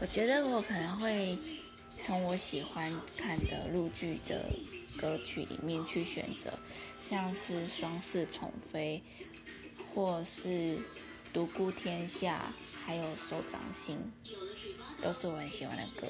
我觉得我可能会从我喜欢看的陆剧的歌曲里面去选择，像是《双世宠妃》或是《独孤天下》，还有《手掌心》，都是我很喜欢的歌。